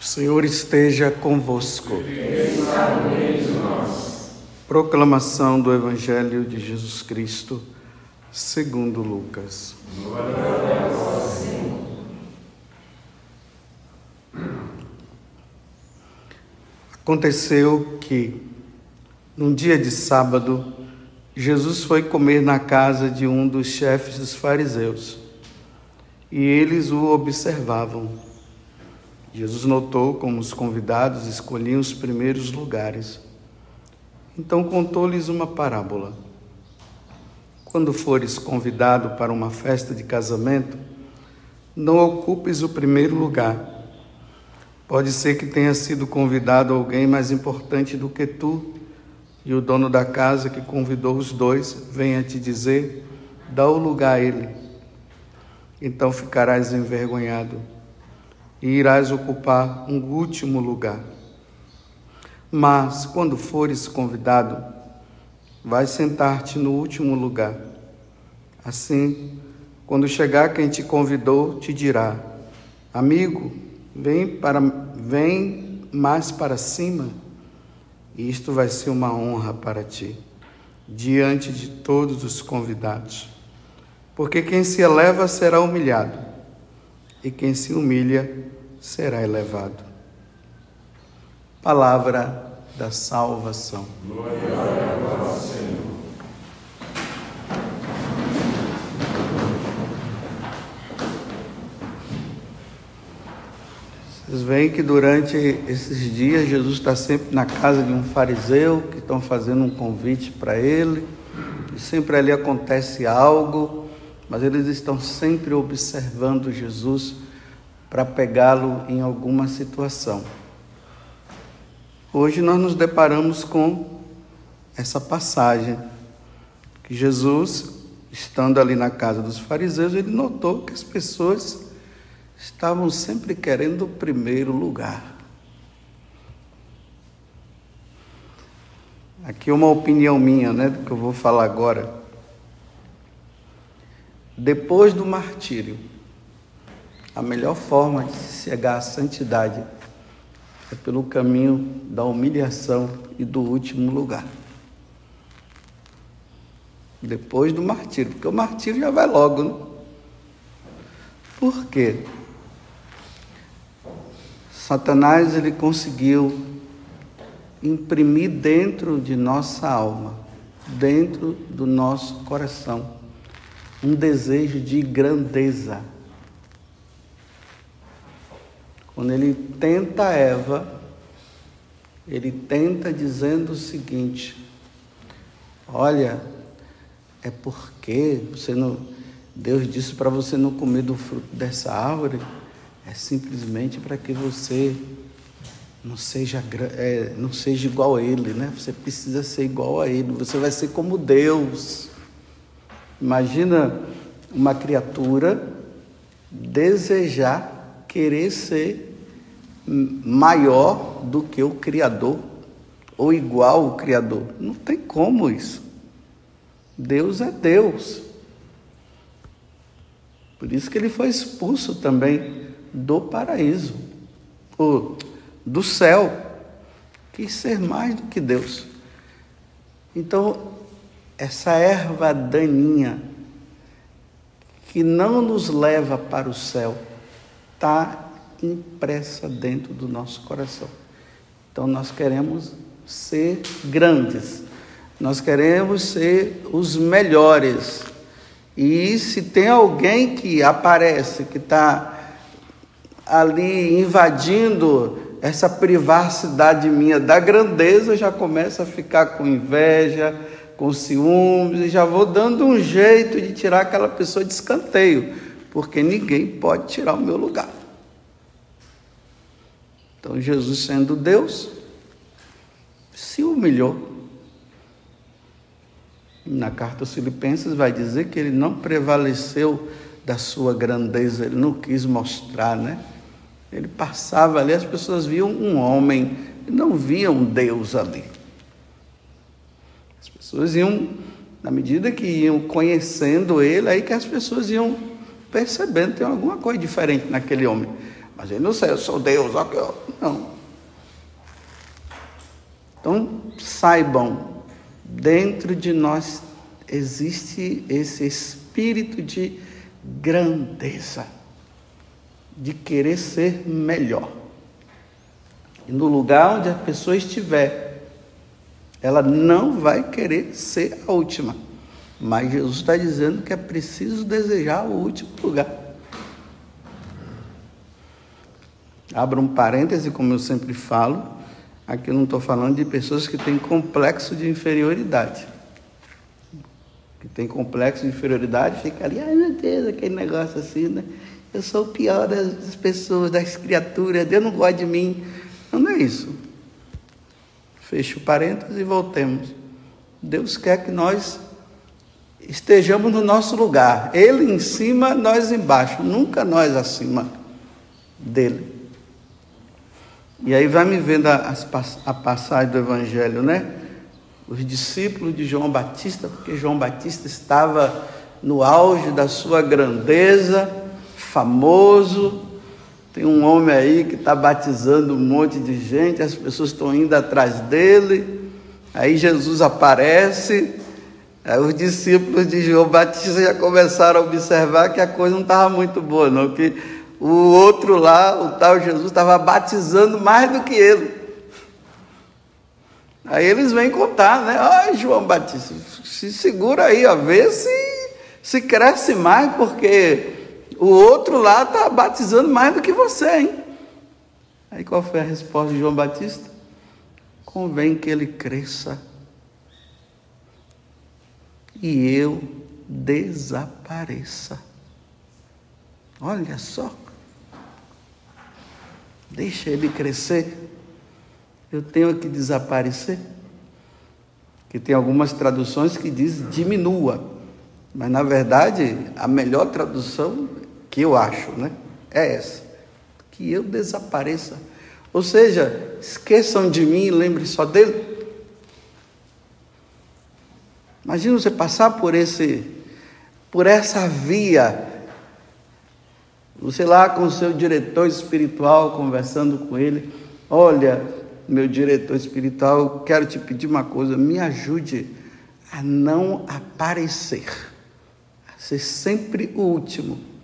O Senhor esteja convosco. Proclamação do Evangelho de Jesus Cristo, segundo Lucas. Aconteceu que, num dia de sábado, Jesus foi comer na casa de um dos chefes dos fariseus e eles o observavam. Jesus notou como os convidados escolhiam os primeiros lugares. Então contou-lhes uma parábola. Quando fores convidado para uma festa de casamento, não ocupes o primeiro lugar. Pode ser que tenha sido convidado alguém mais importante do que tu, e o dono da casa que convidou os dois venha te dizer: dá o lugar a ele. Então ficarás envergonhado e irás ocupar um último lugar. Mas quando fores convidado, vai sentar-te no último lugar. Assim, quando chegar quem te convidou, te dirá: Amigo, vem para vem mais para cima. E isto vai ser uma honra para ti, diante de todos os convidados. Porque quem se eleva será humilhado e quem se humilha será elevado. Palavra da salvação. Glória a vós, Senhor. Vocês veem que durante esses dias Jesus está sempre na casa de um fariseu que estão fazendo um convite para ele, e sempre ali acontece algo mas eles estão sempre observando Jesus para pegá-lo em alguma situação. Hoje nós nos deparamos com essa passagem que Jesus, estando ali na casa dos fariseus, ele notou que as pessoas estavam sempre querendo o primeiro lugar. Aqui uma opinião minha, né, do que eu vou falar agora depois do martírio, a melhor forma de chegar à santidade é pelo caminho da humilhação e do último lugar. Depois do martírio, porque o martírio já vai logo, né? Por quê? Satanás ele conseguiu imprimir dentro de nossa alma, dentro do nosso coração, um desejo de grandeza. Quando ele tenta Eva, ele tenta dizendo o seguinte: Olha, é porque você não, Deus disse para você não comer do fruto dessa árvore, é simplesmente para que você não seja, é, não seja igual a Ele, né? Você precisa ser igual a Ele, você vai ser como Deus. Imagina uma criatura desejar querer ser maior do que o Criador ou igual ao Criador. Não tem como isso. Deus é Deus. Por isso que ele foi expulso também do paraíso, ou do céu. Quis ser mais do que Deus. Então, essa erva daninha que não nos leva para o céu está impressa dentro do nosso coração. Então nós queremos ser grandes, nós queremos ser os melhores. E se tem alguém que aparece, que está ali invadindo essa privacidade minha da grandeza, já começa a ficar com inveja, com ciúmes, e já vou dando um jeito de tirar aquela pessoa de escanteio, porque ninguém pode tirar o meu lugar. Então Jesus, sendo Deus, se humilhou. Na carta aos Filipenses vai dizer que ele não prevaleceu da sua grandeza, ele não quis mostrar, né? Ele passava ali, as pessoas viam um homem, não viam Deus ali pessoas iam, na medida que iam conhecendo ele, aí que as pessoas iam percebendo tem alguma coisa diferente naquele homem. Mas ele não sei, eu sou Deus, ó. Não. Então, saibam, dentro de nós existe esse espírito de grandeza, de querer ser melhor. E no lugar onde a pessoa estiver, ela não vai querer ser a última. Mas Jesus está dizendo que é preciso desejar o último lugar. Abra um parêntese, como eu sempre falo. Aqui eu não estou falando de pessoas que têm complexo de inferioridade. Que tem complexo de inferioridade, fica ali, ai meu Deus, aquele negócio assim, né? Eu sou o pior das pessoas, das criaturas, Deus não gosta de mim. Não, não é isso. Feche o parênteses e voltemos. Deus quer que nós estejamos no nosso lugar. Ele em cima, nós embaixo. Nunca nós acima dele. E aí vai me vendo a, a passagem do Evangelho, né? Os discípulos de João Batista, porque João Batista estava no auge da sua grandeza, famoso, tem um homem aí que está batizando um monte de gente, as pessoas estão indo atrás dele. Aí Jesus aparece, aí os discípulos de João Batista já começaram a observar que a coisa não estava muito boa, não, que o outro lá, o tal Jesus, estava batizando mais do que ele. Aí eles vêm contar, né? Ai, João Batista, se segura aí, ó, vê se, se cresce mais, porque o outro lá está batizando mais do que você, hein? Aí qual foi a resposta de João Batista? Convém que ele cresça e eu desapareça. Olha só. Deixa ele crescer. Eu tenho que desaparecer. Que tem algumas traduções que diz diminua. Mas na verdade, a melhor tradução que eu acho, né? É essa. Que eu desapareça. Ou seja, esqueçam de mim e lembrem só dele. Imagina você passar por esse por essa via você lá com o seu diretor espiritual conversando com ele, olha, meu diretor espiritual, quero te pedir uma coisa, me ajude a não aparecer, a ser sempre o último.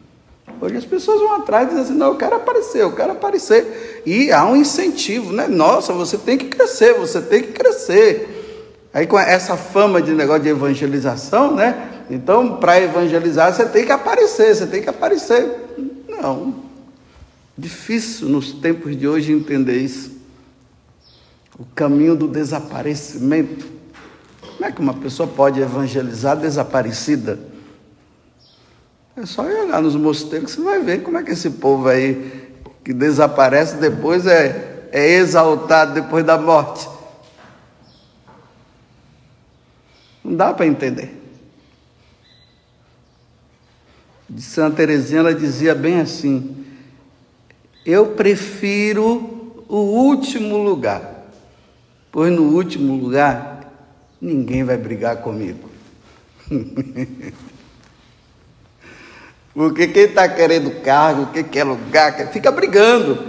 Hoje as pessoas vão atrás e dizem assim, não, eu quero aparecer, eu quero aparecer. E há um incentivo, né? Nossa, você tem que crescer, você tem que crescer. Aí com essa fama de negócio de evangelização, né? Então, para evangelizar, você tem que aparecer, você tem que aparecer. Não. Difícil nos tempos de hoje entender isso. O caminho do desaparecimento. Como é que uma pessoa pode evangelizar desaparecida? É só ir olhar nos mosteiros que você vai ver como é que esse povo aí que desaparece depois é, é exaltado depois da morte. Não dá para entender. De Santa Teresinha ela dizia bem assim: Eu prefiro o último lugar, pois no último lugar ninguém vai brigar comigo. Porque quem está querendo cargo, quem quer lugar, fica brigando,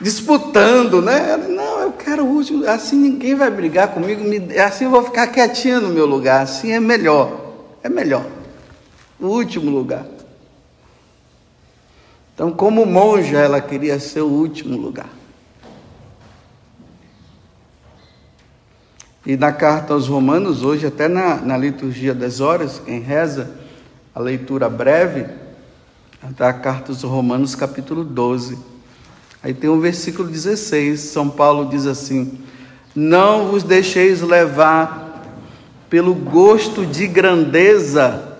disputando, né? Não, eu quero o último, assim ninguém vai brigar comigo, assim eu vou ficar quietinho no meu lugar, assim é melhor, é melhor. O último lugar. Então, como monja, ela queria ser o último lugar. E na carta aos Romanos, hoje, até na, na liturgia das horas, quem reza a leitura breve, da carta aos Romanos, capítulo 12. Aí tem o versículo 16, São Paulo diz assim: Não vos deixeis levar pelo gosto de grandeza,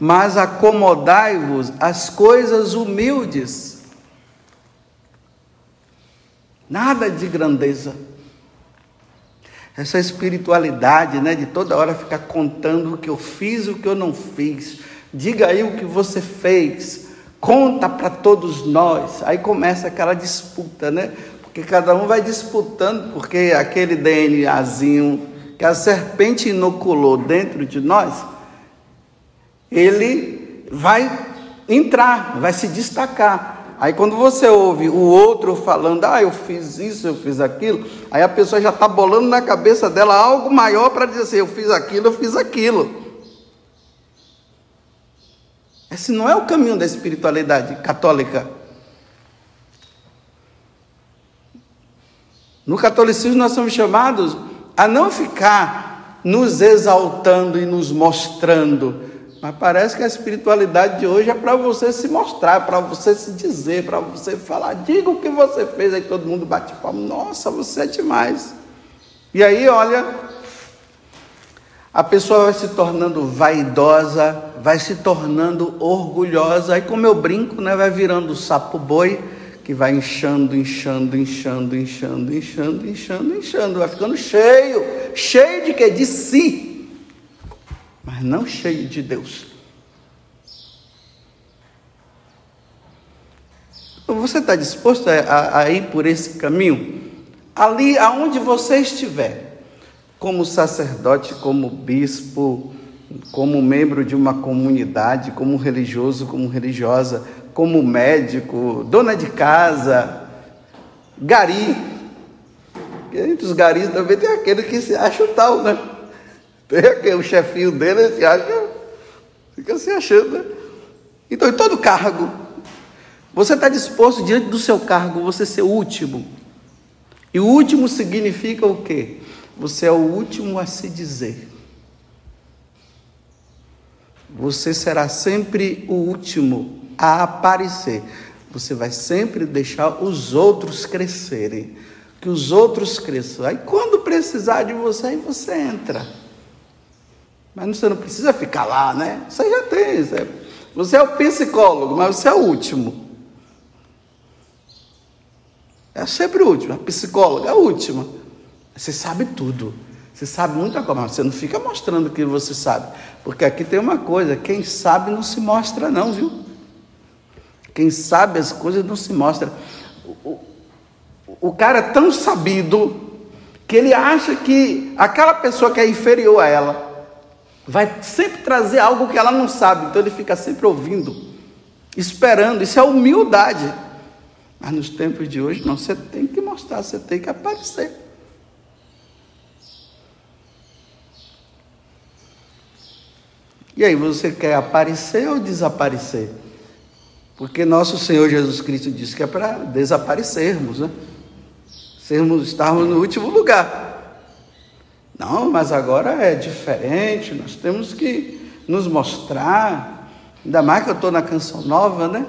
mas acomodai-vos às coisas humildes. Nada de grandeza. Essa espiritualidade, né, de toda hora ficar contando o que eu fiz, o que eu não fiz, diga aí o que você fez, conta para todos nós. Aí começa aquela disputa, né? Porque cada um vai disputando, porque aquele DNAzinho que a serpente inoculou dentro de nós, ele vai entrar, vai se destacar. Aí quando você ouve o outro falando, ah, eu fiz isso, eu fiz aquilo, aí a pessoa já está bolando na cabeça dela algo maior para dizer assim, eu fiz aquilo, eu fiz aquilo. Esse não é o caminho da espiritualidade católica. No catolicismo nós somos chamados a não ficar nos exaltando e nos mostrando, mas parece que a espiritualidade de hoje é para você se mostrar, para você se dizer, para você falar, diga o que você fez, aí todo mundo bate palma, nossa, você é demais. E aí, olha, a pessoa vai se tornando vaidosa, vai se tornando orgulhosa, aí como eu brinco, né, vai virando sapo boi, que vai inchando, inchando, inchando, inchando, inchando, inchando, inchando, vai ficando cheio, cheio de quê? De si mas não cheio de Deus. Você está disposto a, a, ir por esse caminho? Ali aonde você estiver, como sacerdote, como bispo, como membro de uma comunidade, como religioso, como religiosa, como médico, dona de casa, gari. Entre os garis também tem aquele que se acha o tal, né? Tem o chefinho dele, se acha, fica se achando, né? Então, em todo cargo, você está disposto diante do seu cargo, você ser último. E o último significa o quê? Você é o último a se dizer. Você será sempre o último a aparecer. Você vai sempre deixar os outros crescerem. Que os outros cresçam. Aí quando precisar de você, aí você entra. Mas você não precisa ficar lá, né? Você já tem. Você é o psicólogo, mas você é o último. É sempre o último. A psicóloga é a última. Você sabe tudo. Você sabe muita coisa, mas você não fica mostrando o que você sabe. Porque aqui tem uma coisa: quem sabe não se mostra, não, viu? Quem sabe as coisas não se mostra. O, o, o cara é tão sabido que ele acha que aquela pessoa que é inferior a ela vai sempre trazer algo que ela não sabe, então ele fica sempre ouvindo, esperando. Isso é humildade. Mas nos tempos de hoje, não, você tem que mostrar, você tem que aparecer. E aí, você quer aparecer ou desaparecer? Porque nosso Senhor Jesus Cristo disse que é para desaparecermos, né? Sermos, estarmos no último lugar. Não, mas agora é diferente, nós temos que nos mostrar. Ainda mais que eu estou na canção nova, né?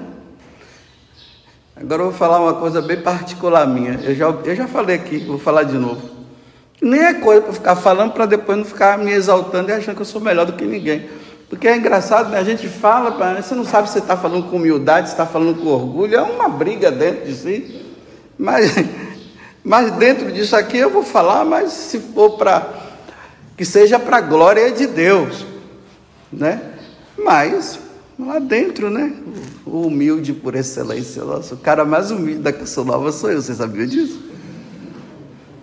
Agora eu vou falar uma coisa bem particular minha. Eu já, eu já falei aqui, vou falar de novo. Nem é coisa para ficar falando para depois não ficar me exaltando e achando que eu sou melhor do que ninguém. Porque é engraçado, né? a gente fala, você não sabe se está falando com humildade, se está falando com orgulho, é uma briga dentro de si. Mas, mas dentro disso aqui eu vou falar, mas se for para que seja para a glória de Deus, né? Mas lá dentro, né? O humilde por excelência, nossa, o cara mais humilde da Canção Nova sou eu, você sabia disso?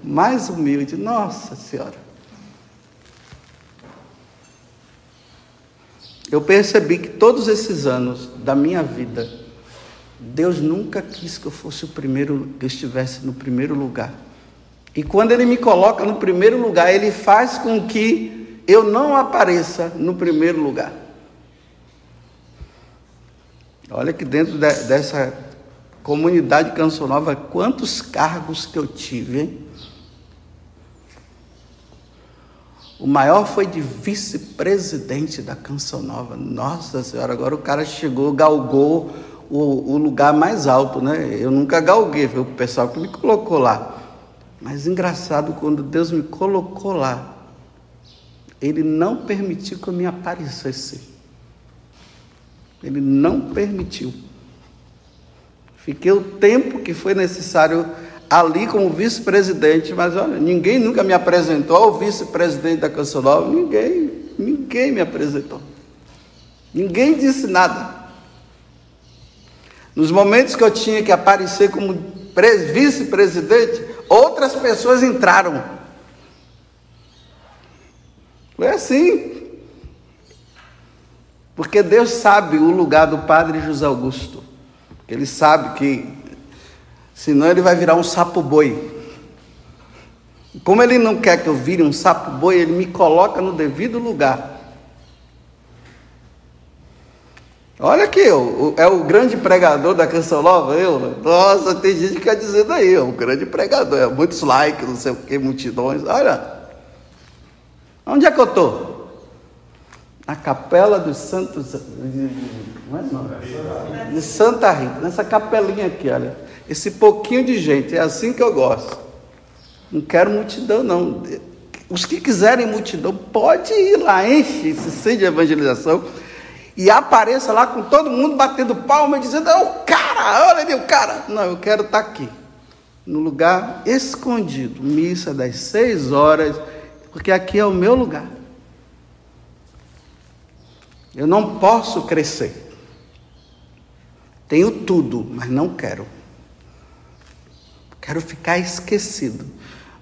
Mais humilde, nossa Senhora. Eu percebi que todos esses anos da minha vida, Deus nunca quis que eu fosse o primeiro, que eu estivesse no primeiro lugar. E quando ele me coloca no primeiro lugar, ele faz com que eu não apareça no primeiro lugar. Olha que dentro de, dessa comunidade Canção Nova, quantos cargos que eu tive, hein? O maior foi de vice-presidente da Canção Nova. Nossa Senhora, agora o cara chegou, galgou o, o lugar mais alto, né? Eu nunca galguei, foi o pessoal que me colocou lá. Mas engraçado, quando Deus me colocou lá, Ele não permitiu que eu me aparecesse. Ele não permitiu. Fiquei o tempo que foi necessário ali como vice-presidente, mas olha, ninguém nunca me apresentou ao vice-presidente da Canção Nova, ninguém, ninguém me apresentou. Ninguém disse nada. Nos momentos que eu tinha que aparecer como vice-presidente, outras pessoas entraram. Foi assim. Porque Deus sabe o lugar do padre José Augusto. Ele sabe que senão ele vai virar um sapo boi. Como ele não quer que eu vire um sapo boi, ele me coloca no devido lugar. Olha aqui, é o grande pregador da canção nova, eu. Nossa, tem gente que dizer daí, é o grande pregador, é muitos likes, não sei o que, multidões. Olha, onde é que eu estou? Na capela dos Santos. É de Santa Rita, nessa capelinha aqui, olha. Esse pouquinho de gente, é assim que eu gosto. Não quero multidão, não. Os que quiserem multidão, pode ir lá, enche esse centro de evangelização e apareça lá com todo mundo batendo palma e dizendo: É o cara, olha ali o cara. Não, eu quero estar tá aqui, no lugar escondido, missa das seis horas, porque aqui é o meu lugar. Eu não posso crescer. Tenho tudo, mas não quero. Quero ficar esquecido.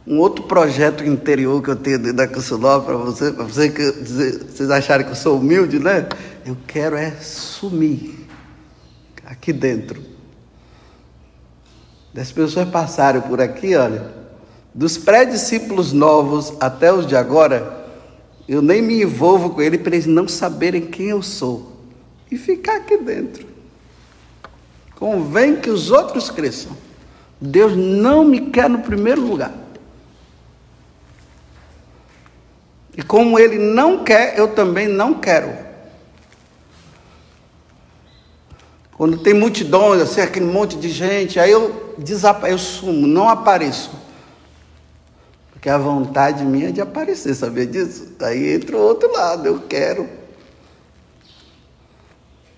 Um outro projeto interior que eu tenho dentro da Canceló para você, você vocês acharem que eu sou humilde, né? Eu quero é sumir aqui dentro. Das pessoas passarem por aqui, olha, dos pré-discípulos novos até os de agora, eu nem me envolvo com ele para eles não saberem quem eu sou. E ficar aqui dentro. Convém que os outros cresçam. Deus não me quer no primeiro lugar. E como ele não quer, eu também não quero. Quando tem multidões, assim, aquele monte de gente, aí eu desapareço, eu sumo, não apareço. Porque a vontade minha é de aparecer, sabia disso? Aí entra o outro lado, eu quero.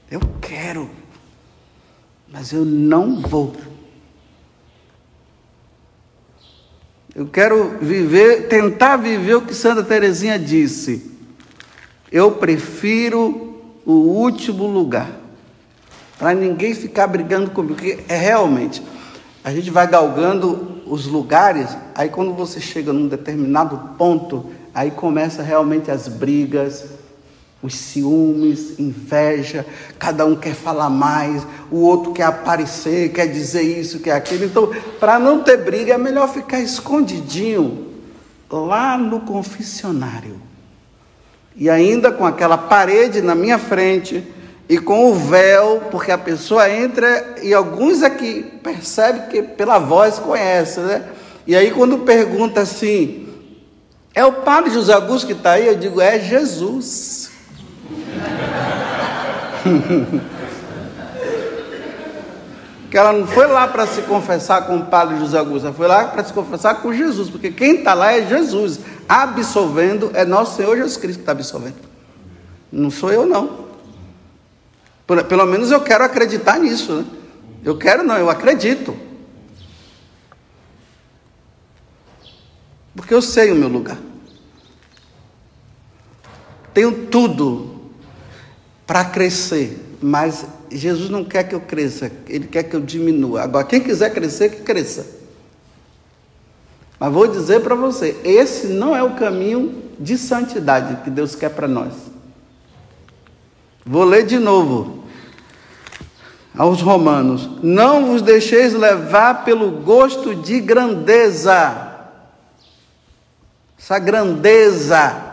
Eu quero. Mas eu não vou. Eu quero viver, tentar viver o que Santa Teresinha disse. Eu prefiro o último lugar. Para ninguém ficar brigando comigo. Porque é realmente, a gente vai galgando os lugares, aí quando você chega num determinado ponto, aí começa realmente as brigas, os ciúmes, inveja, cada um quer falar mais, o outro quer aparecer, quer dizer isso, quer aquilo. Então, para não ter briga, é melhor ficar escondidinho lá no confessionário. E ainda com aquela parede na minha frente e com o véu, porque a pessoa entra e alguns aqui percebem que pela voz conhece, né? E aí quando pergunta assim, é o padre José Augusto que está aí? Eu digo, é Jesus. Que ela não foi lá para se confessar com o padre José Augusto, ela foi lá para se confessar com Jesus, porque quem está lá é Jesus, absolvendo é nosso Senhor Jesus Cristo que está absolvendo, não sou eu não. Pelo menos eu quero acreditar nisso, né? Eu quero não, eu acredito. Porque eu sei o meu lugar. Tenho tudo para crescer, mas Jesus não quer que eu cresça, Ele quer que eu diminua. Agora, quem quiser crescer, que cresça. Mas vou dizer para você: esse não é o caminho de santidade que Deus quer para nós. Vou ler de novo aos Romanos: Não vos deixeis levar pelo gosto de grandeza. Essa grandeza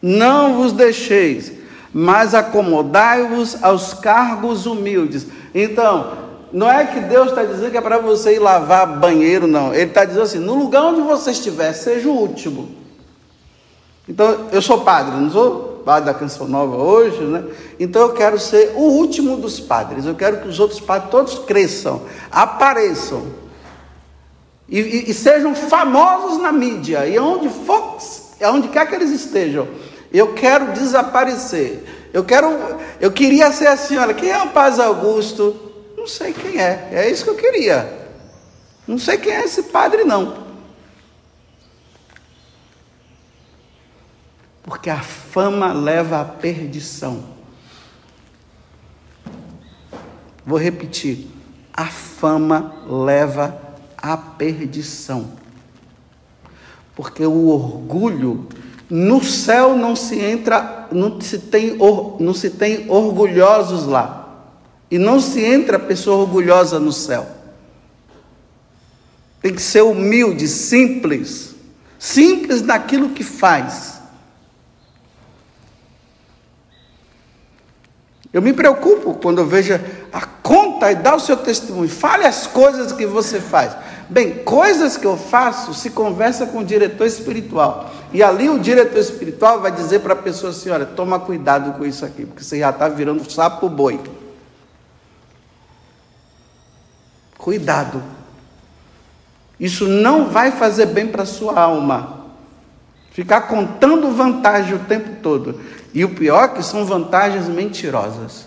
não vos deixeis, mas acomodai-vos aos cargos humildes. Então, não é que Deus está dizendo que é para você ir lavar banheiro, não. Ele está dizendo assim: no lugar onde você estiver, seja o último. Então, eu sou padre, não sou padre da Canção Nova hoje, né? Então, eu quero ser o último dos padres. Eu quero que os outros padres todos cresçam, apareçam e, e, e sejam famosos na mídia. E onde for, onde quer que eles estejam, eu quero desaparecer. Eu quero, eu queria ser assim, olha, quem é o Paz Augusto? Não sei quem é. É isso que eu queria. Não sei quem é esse padre não. Porque a fama leva à perdição. Vou repetir. A fama leva à perdição. Porque o orgulho No céu não se entra, não se tem, não se tem orgulhosos lá. E não se entra pessoa orgulhosa no céu. Tem que ser humilde, simples. Simples naquilo que faz. Eu me preocupo quando eu vejo a conta e dá o seu testemunho. Fale as coisas que você faz. Bem, coisas que eu faço se conversa com o diretor espiritual. E ali o diretor espiritual vai dizer para a pessoa assim: olha, toma cuidado com isso aqui, porque você já está virando sapo boi. Cuidado. Isso não vai fazer bem para a sua alma. Ficar contando vantagem o tempo todo. E o pior é que são vantagens mentirosas.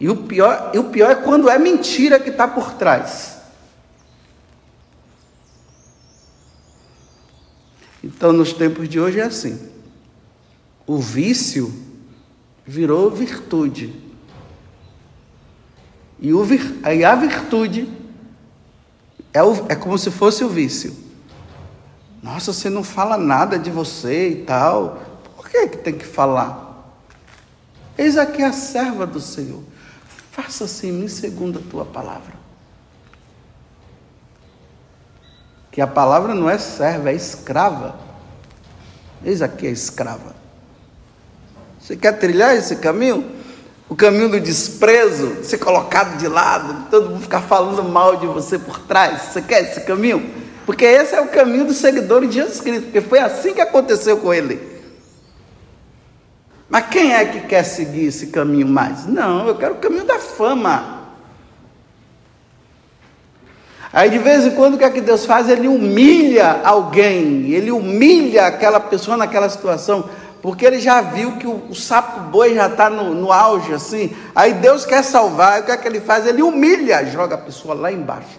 E o pior, e o pior é quando é mentira que está por trás. Então, nos tempos de hoje é assim. O vício virou virtude. E, o, e a virtude é, o, é como se fosse o vício. Nossa, você não fala nada de você e tal. Por que, que tem que falar? Eis aqui a serva do Senhor. Faça-se em mim segundo a tua palavra. Que a palavra não é serva, é escrava. Eis aqui a escrava. Você quer trilhar esse caminho? o caminho do desprezo, ser colocado de lado, todo mundo ficar falando mal de você por trás. Você quer esse caminho? Porque esse é o caminho do seguidor de Jesus Cristo, porque foi assim que aconteceu com ele. Mas quem é que quer seguir esse caminho mais? Não, eu quero o caminho da fama. Aí de vez em quando o que é que Deus faz? Ele humilha alguém, ele humilha aquela pessoa naquela situação porque ele já viu que o, o sapo boi já está no, no, auge, assim. Aí Deus quer salvar, o que é que ele faz? Ele humilha, joga a pessoa lá embaixo,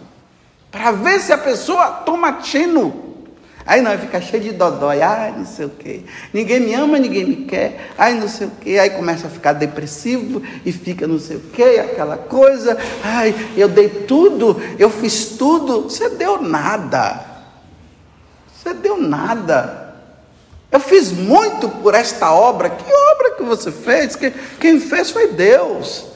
para ver se a pessoa toma tino. Aí não, fica cheio de dodói, ai não sei o quê. Ninguém me ama, ninguém me quer, ai não sei o quê. Aí começa a ficar depressivo e fica não sei o quê, aquela coisa. Ai, eu dei tudo, eu fiz tudo. Você deu nada. Você deu nada. Eu fiz muito por esta obra. Que obra que você fez? Quem fez foi Deus.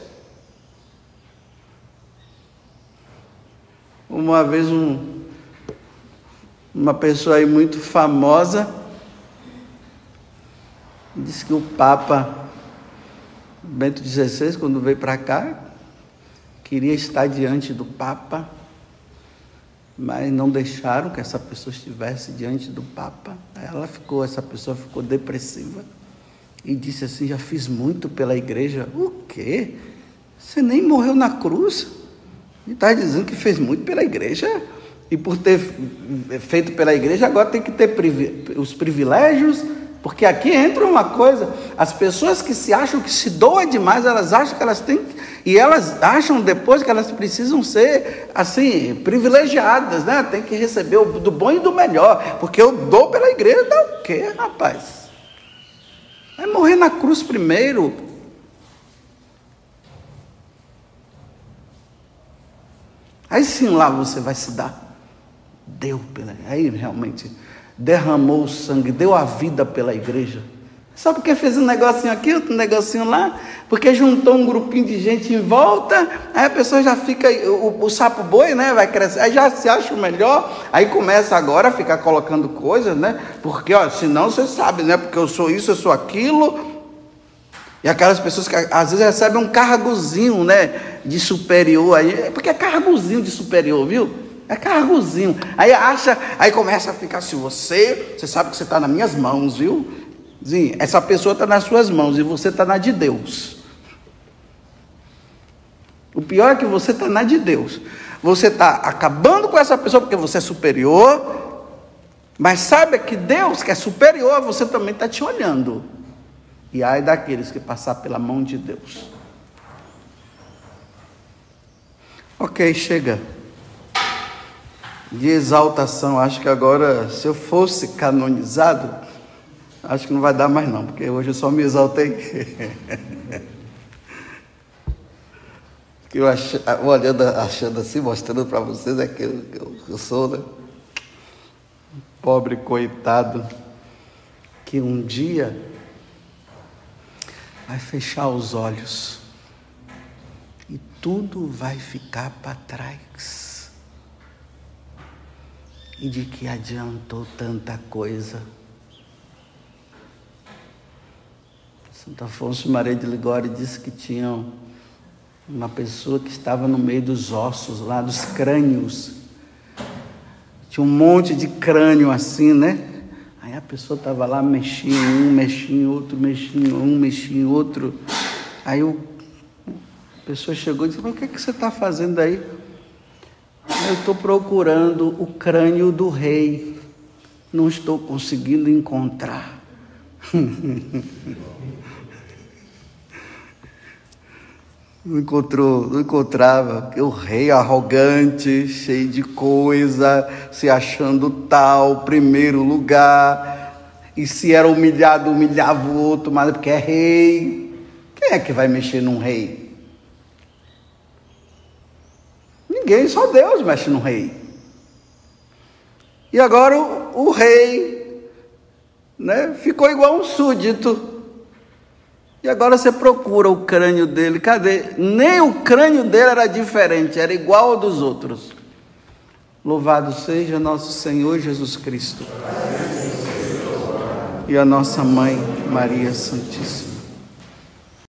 Uma vez um, uma pessoa aí muito famosa disse que o Papa Bento XVI, quando veio para cá, queria estar diante do Papa mas não deixaram que essa pessoa estivesse diante do Papa. Ela ficou, essa pessoa ficou depressiva e disse assim: já fiz muito pela igreja. O quê? Você nem morreu na cruz? E está dizendo que fez muito pela igreja e por ter feito pela igreja agora tem que ter os privilégios porque aqui entra uma coisa, as pessoas que se acham que se doam demais, elas acham que elas têm, e elas acham depois que elas precisam ser, assim, privilegiadas, né? Tem que receber o, do bom e do melhor, porque eu dou pela igreja, dá o quê, rapaz? Vai morrer na cruz primeiro. Aí sim lá você vai se dar. Deu pela. Aí realmente derramou o sangue, deu a vida pela igreja. Só porque fez um negocinho aqui, outro negocinho lá, porque juntou um grupinho de gente em volta, aí a pessoa já fica, o, o sapo boi, né, vai crescer, aí já se acha o melhor, aí começa agora a ficar colocando coisas, né, porque, ó, senão você sabe, né, porque eu sou isso, eu sou aquilo, e aquelas pessoas que às vezes recebem um cargozinho, né, de superior, aí, porque é cargozinho de superior, viu? É cargozinho. Aí acha, aí começa a ficar assim, você, você sabe que você está nas minhas mãos, viu? Sim, essa pessoa está nas suas mãos e você está na de Deus. O pior é que você está na de Deus. Você está acabando com essa pessoa porque você é superior, mas sabe que Deus, que é superior, você também está te olhando. E ai daqueles que passar pela mão de Deus. Ok, chega de exaltação. Acho que agora, se eu fosse canonizado, acho que não vai dar mais não, porque hoje eu só me exaltei. que eu ach... olhando, achando assim, mostrando para vocês é que eu, eu sou, né? Pobre coitado, que um dia vai fechar os olhos e tudo vai ficar para trás. E de que adiantou tanta coisa? Santo Afonso Maria de Ligório disse que tinha uma pessoa que estava no meio dos ossos, lá dos crânios. Tinha um monte de crânio assim, né? Aí a pessoa estava lá, mexia em um, mexia em outro, mexia em um, mexia em outro. Aí o, a pessoa chegou e disse, mas o que, é que você está fazendo aí? Eu estou procurando o crânio do rei. Não estou conseguindo encontrar. Não encontrou, não encontrava. O rei arrogante, cheio de coisa, se achando tal, primeiro lugar. E se era humilhado, humilhava o outro, mas porque é rei. Quem é que vai mexer num rei? Só Deus mexe no rei. E agora o, o rei né, ficou igual um súdito e agora você procura o crânio dele, cadê? Nem o crânio dele era diferente, era igual ao dos outros. Louvado seja nosso Senhor Jesus Cristo. E a nossa mãe, Maria Santíssima.